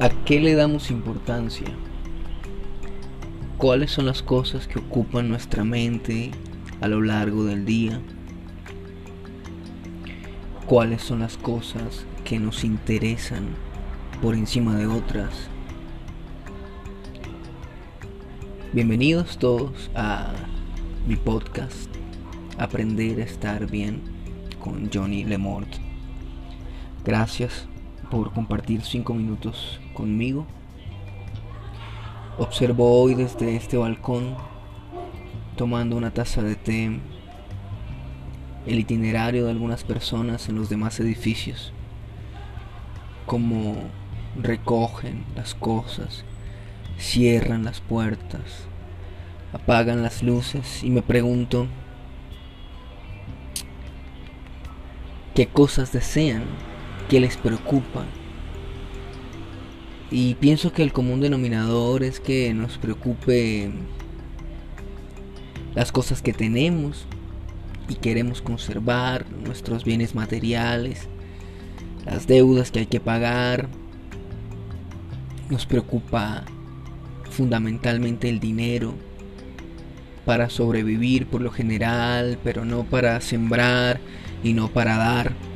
¿A qué le damos importancia? ¿Cuáles son las cosas que ocupan nuestra mente a lo largo del día? ¿Cuáles son las cosas que nos interesan por encima de otras? Bienvenidos todos a mi podcast Aprender a estar bien con Johnny Lemort. Gracias por compartir cinco minutos conmigo. Observo hoy desde este balcón, tomando una taza de té, el itinerario de algunas personas en los demás edificios, cómo recogen las cosas, cierran las puertas, apagan las luces y me pregunto qué cosas desean qué les preocupa. Y pienso que el común denominador es que nos preocupe las cosas que tenemos y queremos conservar, nuestros bienes materiales, las deudas que hay que pagar. Nos preocupa fundamentalmente el dinero para sobrevivir por lo general, pero no para sembrar y no para dar.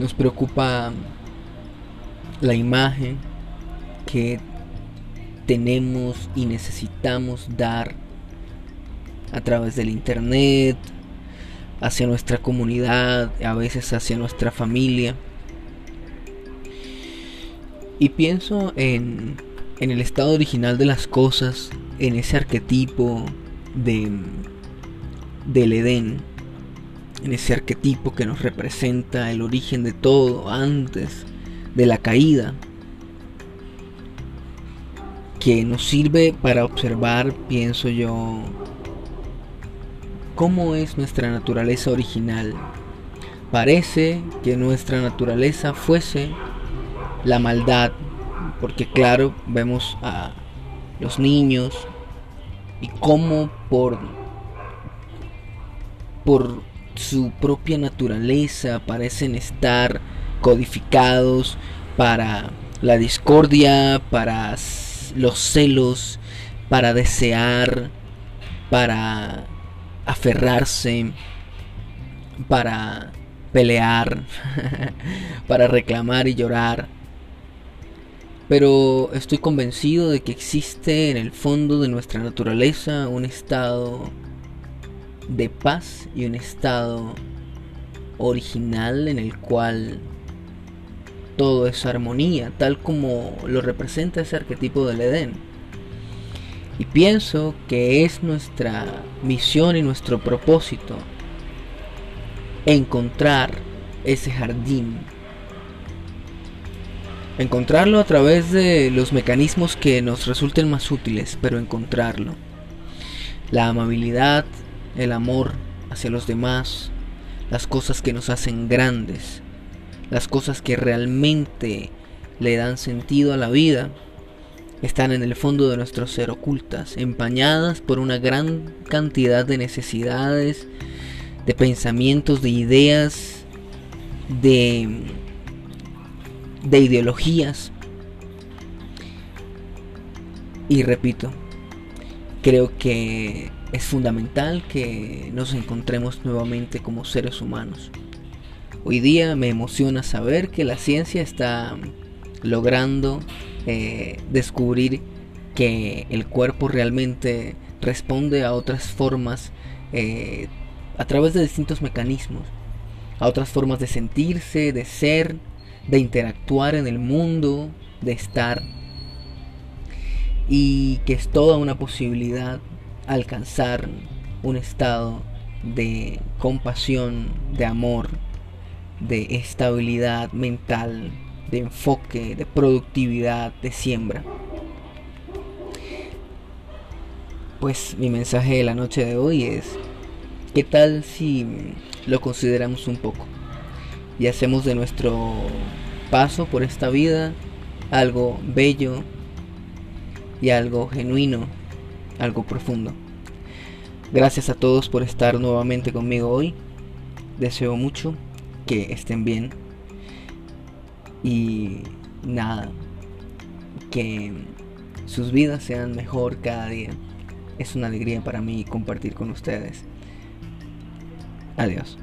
Nos preocupa la imagen que tenemos y necesitamos dar a través del internet, hacia nuestra comunidad, a veces hacia nuestra familia. Y pienso en, en el estado original de las cosas, en ese arquetipo de, del Edén, en ese arquetipo que nos representa el origen de todo antes de la caída, que nos sirve para observar, pienso yo, cómo es nuestra naturaleza original. Parece que nuestra naturaleza fuese la maldad, porque claro, vemos a los niños y cómo por por su propia naturaleza parecen estar codificados para la discordia, para los celos, para desear, para aferrarse, para pelear, para reclamar y llorar. Pero estoy convencido de que existe en el fondo de nuestra naturaleza un estado de paz y un estado original en el cual todo es armonía, tal como lo representa ese arquetipo del Edén. Y pienso que es nuestra misión y nuestro propósito encontrar ese jardín. Encontrarlo a través de los mecanismos que nos resulten más útiles, pero encontrarlo. La amabilidad, el amor hacia los demás, las cosas que nos hacen grandes, las cosas que realmente le dan sentido a la vida, están en el fondo de nuestro ser ocultas, empañadas por una gran cantidad de necesidades, de pensamientos, de ideas, de, de ideologías. Y repito, creo que es fundamental que nos encontremos nuevamente como seres humanos. Hoy día me emociona saber que la ciencia está logrando eh, descubrir que el cuerpo realmente responde a otras formas eh, a través de distintos mecanismos, a otras formas de sentirse, de ser, de interactuar en el mundo, de estar, y que es toda una posibilidad alcanzar un estado de compasión, de amor, de estabilidad mental, de enfoque, de productividad, de siembra. Pues mi mensaje de la noche de hoy es, ¿qué tal si lo consideramos un poco y hacemos de nuestro paso por esta vida algo bello y algo genuino algo profundo. Gracias a todos por estar nuevamente conmigo hoy. Deseo mucho que estén bien y nada, que sus vidas sean mejor cada día. Es una alegría para mí compartir con ustedes. Adiós.